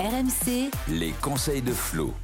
RMC, Les conseils de Flo.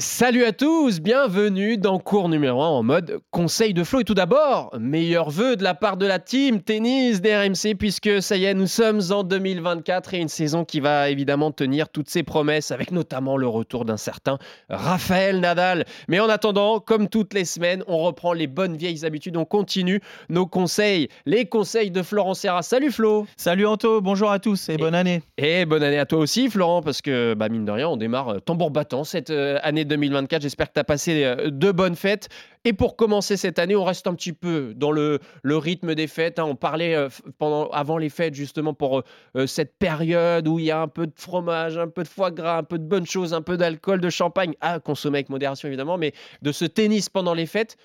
Salut à tous, bienvenue dans cours numéro 1 en mode conseil de Flo. Et tout d'abord, meilleurs vœux de la part de la team tennis des RMC, puisque ça y est, nous sommes en 2024 et une saison qui va évidemment tenir toutes ses promesses, avec notamment le retour d'un certain Raphaël Nadal. Mais en attendant, comme toutes les semaines, on reprend les bonnes vieilles habitudes, on continue nos conseils, les conseils de Florent Serra. Salut Flo Salut Anto, bonjour à tous et bonne année. Et bonne année à toi aussi Florent, parce que bah, mine de rien, on démarre tambour battant cette euh, année 2024. J'espère que tu as passé euh, de bonnes fêtes. Et pour commencer cette année, on reste un petit peu dans le, rythme des fêtes. hein. On parlait euh, pendant, avant les fêtes justement pour euh, cette période où il y a un peu de fromage, un peu de foie gras, un peu de bonnes choses, un peu d'alcool, de champagne, à consommer avec modération évidemment, mais de ce tennis pendant les fêtes.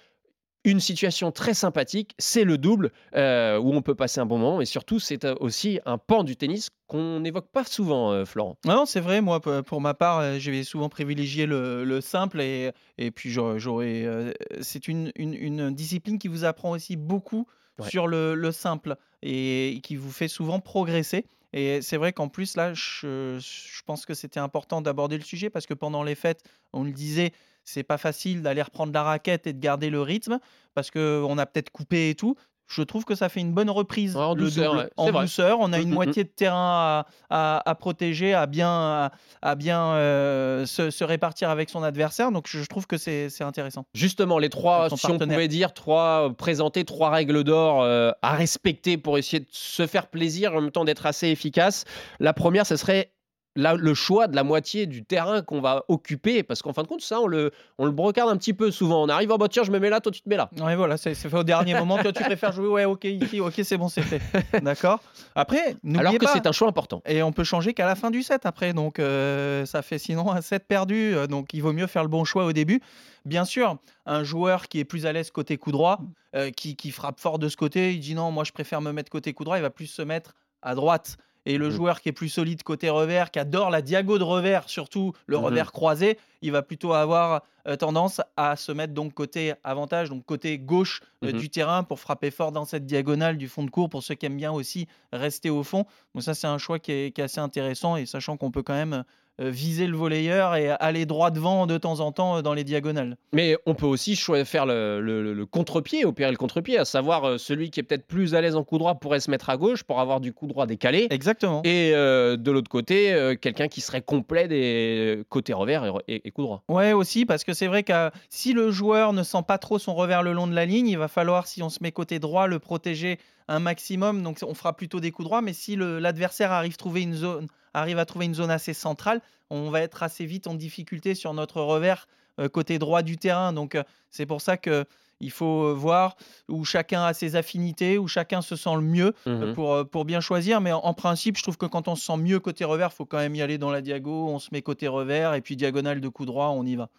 Une situation très sympathique, c'est le double, euh, où on peut passer un bon moment, et surtout c'est euh, aussi un pan du tennis qu'on n'évoque pas souvent, euh, Florent. Non, c'est vrai, moi pour ma part, vais souvent privilégier le, le simple et, et puis j'aurais. j'aurais, euh, c'est une, une- une discipline qui vous apprend aussi beaucoup Ouais. sur le, le simple et qui vous fait souvent progresser. Et c'est vrai qu'en plus, là, je, je pense que c'était important d'aborder le sujet parce que pendant les fêtes, on le disait, c'est pas facile d'aller reprendre la raquette et de garder le rythme parce qu'on a peut-être coupé et tout. Je trouve que ça fait une bonne reprise. Ouais, en douceur, ouais, en. On a Mm, une mm, moitié de terrain à, à- à protéger, à bien, à, à bien euh, se, se répartir avec son adversaire. Donc je, trouve que c'est intéressant. Justement, les trois, si on pouvait dire, trois, euh, présenter trois règles d'or euh, à respecter pour essayer de se faire plaisir et en même temps d'être assez efficace. La première, ce serait la- le choix de la moitié du terrain qu'on va occuper, parce qu'en fin de compte, ça, on le, on le brocarde un petit peu souvent. On arrive, oh bah tiens, je me mets là, toi tu te mets là. Ouais, voilà, c'est fait au dernier moment. Toi, tu préfères jouer Ouais, ok, ici, ok, c'est bon, c'est fait. D'accord Après, Alors que c'est un choix important. Et on peut changer qu'à la fin du set après. Donc euh, ça fait sinon un set perdu. Euh, Donc il vaut mieux faire le bon choix au début. Bien sûr, un joueur qui est plus à l'aise côté coup droit, euh, qui, qui frappe fort de ce côté, il dit non, moi je préfère me mettre côté coup droit, il va plus se mettre à droite. Et le Mhm. joueur qui est plus solide côté revers, qui adore la diago de revers, surtout le Mhm. revers croisé, il va plutôt avoir euh, tendance à se mettre donc côté avantage, donc côté gauche euh, Mhm. du terrain pour frapper fort dans cette diagonale du fond de cours pour ceux qui aiment bien aussi rester au fond. Donc ça c'est un choix qui est, qui est assez intéressant et sachant qu'on peut quand même euh, viser le volleyeur et aller droit devant de temps en temps euh, dans les diagonales. Mais on peut aussi faire le, le- le- contre-pied, opérer le contre-pied, à savoir celui qui est peut-être plus à l'aise en coup droit pourrait se mettre à gauche pour avoir du coup droit décalé. Exactement. Et euh, de l'autre côté, euh, quelqu'un qui serait complet des côtés revers et, et- et coup droit. Ouais, aussi, parce que c'est vrai que si le joueur ne sent pas trop son revers le long de la ligne, il va falloir, si on se met côté droit, le protéger un maximum. Donc on fera plutôt des coups droits, mais si l'adversaire arrive, trouver une zone, arrive à trouver une zone assez centrale, on va être assez vite en difficulté sur notre revers euh, côté droit du terrain. Donc euh, c'est pour ça que il faut euh, voir où chacun a ses affinités, où chacun se sent le mieux Mhm. pour, pour bien choisir. Mais en, en principe, je trouve que quand on se sent mieux côté revers, il faut quand même y aller dans la diago. On se met côté revers et puis diagonale de coup droit, on y va.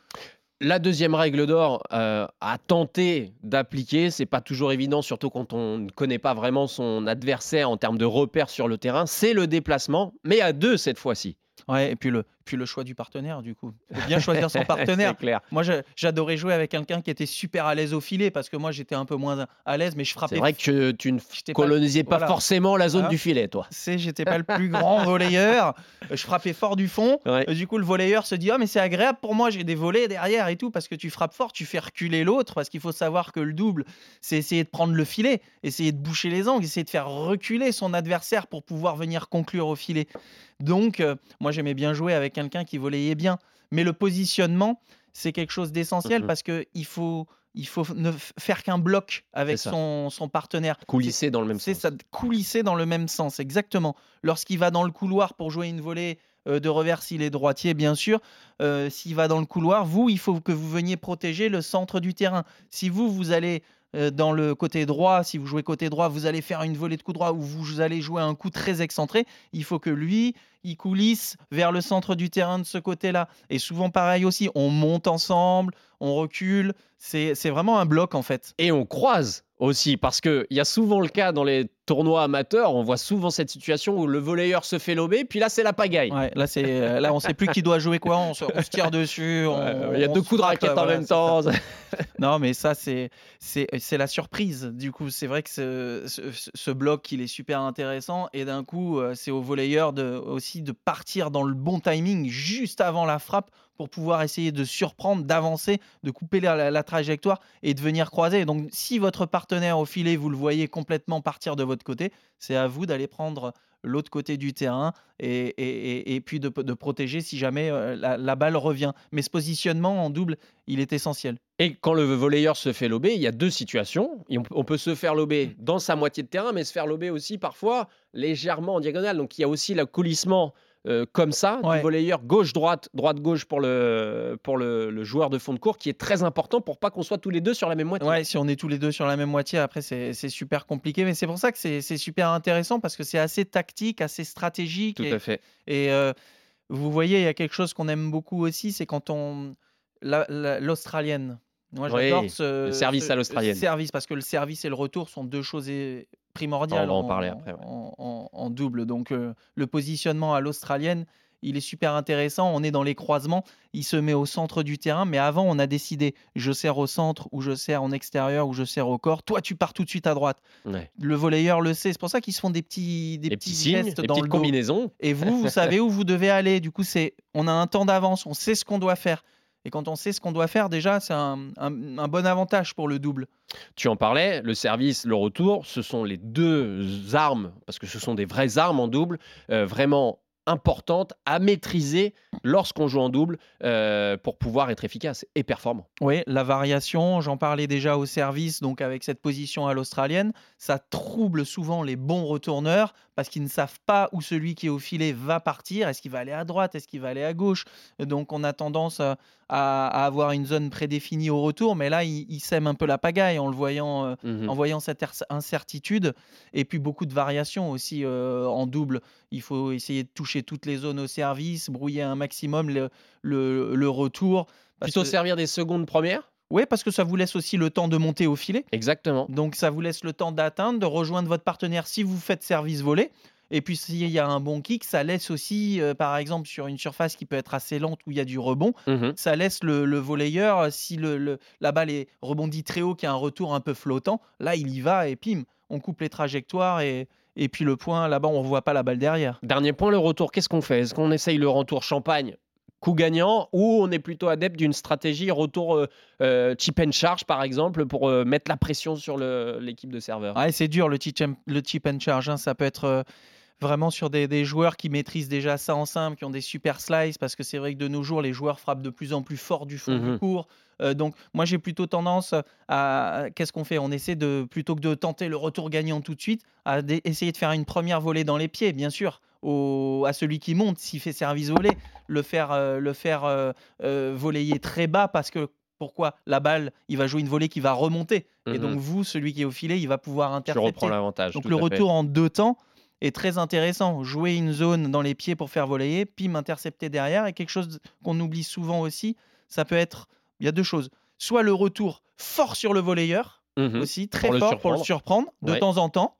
La deuxième règle d'or euh, à tenter d'appliquer, c'est pas toujours évident, surtout quand on ne connaît pas vraiment son adversaire en termes de repères sur le terrain, c'est le déplacement, mais à deux cette fois-ci. Ouais, et puis le, puis le choix du partenaire, du coup. Faut bien choisir son partenaire. clair. Moi, j'adorais jouer avec quelqu'un qui était super à l'aise au filet parce que moi, j'étais un peu moins à l'aise, mais je frappais. C'est vrai que tu ne pas- colonisais pas, voilà. forcément la zone Voilà. du filet, toi. C'est, j'étais pas le plus grand volleyeur. Je frappais fort du fond. Ouais. Du coup, le volleyeur se dit Ah, mais c'est agréable pour moi, j'ai des volets derrière et tout, parce que tu frappes fort, tu fais reculer l'autre, parce qu'il faut savoir que le double, c'est essayer de prendre le filet, essayer de boucher les angles, essayer de faire reculer son adversaire pour pouvoir venir conclure au filet. Donc, euh, moi, j'aimais bien jouer avec quelqu'un qui volleyait bien. Mais le positionnement, c'est quelque chose d'essentiel Mhm. parce qu'il faut, il faut ne faire qu'un bloc avec son, son partenaire. Coulisser dans le même C'est sens. ça, coulisser dans le même sens, exactement. Lorsqu'il va dans le couloir pour jouer une volée euh, de revers, s'il est droitier, bien sûr, euh, s'il va dans le couloir, vous, il faut que vous veniez protéger le centre du terrain. Si vous, vous allez dans le côté droit, si vous jouez côté droit, vous allez faire une volée de coup droit ou vous allez jouer un coup très excentré, il faut que lui, il coulisse vers le centre du terrain de ce côté-là. Et souvent pareil aussi, on monte ensemble, on recule, c'est c'est vraiment un bloc en fait. Et on croise aussi, parce qu'il y a souvent le cas dans les tournois amateurs, on voit souvent cette situation où le volleyeur se fait lober, puis là c'est la pagaille. Ouais, là, c'est, euh, là, on sait plus qui doit jouer quoi, on se, on se tire dessus. on- Il y a deux coups de raquette en même temps. Non, mais ça, c'est, c'est, c'est la surprise. Du coup, c'est vrai que ce, ce- ce bloc, il est super intéressant. Et d'un coup, euh, c'est au volleyeur de, aussi de partir dans le bon timing juste avant la frappe pour pouvoir essayer de surprendre, d'avancer, de couper la, la- la trajectoire et de venir croiser. Donc, si votre partenaire au filet, vous le voyez complètement partir de votre côté, c'est à vous d'aller prendre l'autre côté du terrain et, et- et- et puis de, de protéger si jamais euh, la, la balle revient. Mais ce positionnement en double, il est essentiel. Et quand le volleyeur se fait lober, il y a deux situations. On peut se faire Mm. lober dans sa moitié de terrain, mais se faire lober aussi parfois légèrement en diagonale. Donc il y a aussi le coulissement euh, comme ça Ouais. du volleyeur gauche-droite, droite-gauche pour, le, pour le, le joueur de fond de cours, qui est très important pour pas qu'on soit tous les deux sur la même moitié. Ouais, si on est tous les deux sur la même moitié, après, c'est super compliqué. Mais c'est pour ça que c'est super intéressant parce que c'est assez tactique, assez stratégique. Tout et à fait. et, euh, vous voyez, il y a quelque chose qu'on aime beaucoup aussi, c'est quand on. la- la- Moi, Oui, j'adore ce. le service ce- à l'australienne. Service, parce que le service et le retour sont deux choses primordiales. On va en parler après, ouais. En, en- en double. Donc, euh, le positionnement à l'Australienne, il est super intéressant. On est dans les croisements. Il se met au centre du terrain. Mais avant, on a décidé je sers au centre, ou je sers en extérieur, ou je sers au corps. Toi, tu pars tout de suite à droite. Ouais. Le volleyeur le sait. C'est pour ça qu'ils se font des petits, des Les petits, signes, gestes les dans petites le. Et vous, vous savez où vous devez aller. Du coup, c'est on a un temps d'avance, on sait ce qu'on doit faire. Et quand on sait ce qu'on doit faire, déjà, c'est un, un- un bon avantage pour le double. Tu en parlais, le service, le retour, ce sont les deux armes, parce que ce sont des vraies armes en double, euh, vraiment importantes à maîtriser lorsqu'on joue en double euh, pour pouvoir être efficace et performant. Oui, la variation, j'en parlais déjà au service, donc avec cette position à l'australienne, ça trouble souvent les bons retourneurs parce qu'ils ne savent pas où celui qui est au filet va partir. Est-ce qu'il va aller à droite? Est-ce qu'il va aller à gauche? Donc on a tendance à, à avoir une zone prédéfinie au retour, mais là, il, il sème un peu la pagaille en le voyant. euh, Mhm. en voyant cette incertitude et puis beaucoup de variations aussi euh, en double. Il faut essayer de toucher toutes les zones au service, brouiller un maximum le, le- le retour. Plutôt que, servir des secondes premières? Ouais, parce que ça vous laisse aussi le temps de monter au filet. Exactement. Donc ça vous laisse le temps d'atteindre, de rejoindre votre partenaire si vous faites service volé. Et puis s'il y a un bon kick, ça laisse aussi, euh, par exemple, sur une surface qui peut être assez lente où il y a du rebond, Mhm. ça laisse le, le volleyeur, euh, si le, le- la balle est rebondie très haut, qu'il y a un retour un peu flottant, là il y va et pim, on coupe les trajectoires et, et puis le point, là-bas on ne voit pas la balle derrière. Dernier point, le retour. Qu'est-ce qu'on fait? Est-ce qu'on essaye le retour champagne coup gagnant ou on est plutôt adepte d'une stratégie retour euh, euh, chip and charge par exemple pour euh, mettre la pression sur l'équipe de serveurs? Ouais, c'est dur le chip, and- le chip and charge, hein, ça peut être vraiment sur des, des joueurs qui maîtrisent déjà ça en simple, qui ont des super slices, parce que c'est vrai que de nos jours, les joueurs frappent de plus en plus fort du fond Mhm. du court. Euh, donc moi j'ai plutôt tendance à qu'est-ce qu'on fait? On essaie de plutôt que de tenter le retour gagnant tout de suite, à essayer de faire une première volée dans les pieds, bien sûr, au- à celui qui monte s'il fait service volé, le faire euh, le faire euh, euh, volleyer très bas parce que pourquoi? La balle, il va jouer une volée qui va remonter et Mhm. donc vous, celui qui est au filet, il va pouvoir tu intercepter. reprends l'avantage Donc le fait. retour en deux temps est très intéressant. Jouer une zone dans les pieds pour faire voler, puis m'intercepter derrière. Et quelque chose qu'on oublie souvent aussi, ça peut être, il y a deux choses. Soit le retour fort sur le volleyeur, Mhm. aussi très Pour le fort pour le surprendre. de Ouais. temps en temps.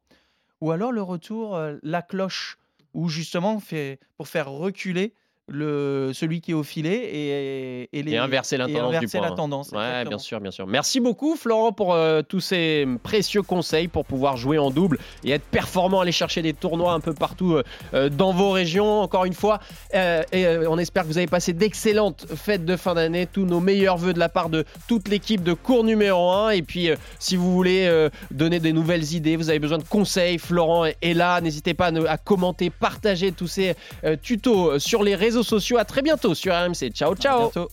Ou alors le retour, euh, la cloche, où justement fait, pour faire reculer le, celui qui est au filet et, et, les- Et inverser la et tendance du inverser point. la tendance. Ouais, exactement. bien sûr, bien sûr. Merci beaucoup, Florent, pour euh, tous ces précieux conseils pour pouvoir jouer en double et être performant, aller chercher des tournois un peu partout euh, euh, dans vos régions. Encore une fois, euh, et on espère que vous avez passé d'excellentes fêtes de fin d'année. Tous nos meilleurs voeux de la part de toute l'équipe de cours numéro 1. Et puis, si vous voulez donner des nouvelles idées, vous avez besoin de conseils, Florent est là. N'hésitez pas à, à commenter, partager tous ces tutos sur les réseaux sociaux. À très bientôt sur RMC. Ciao, À ciao. bientôt.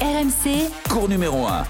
RMC Cours numéro 1.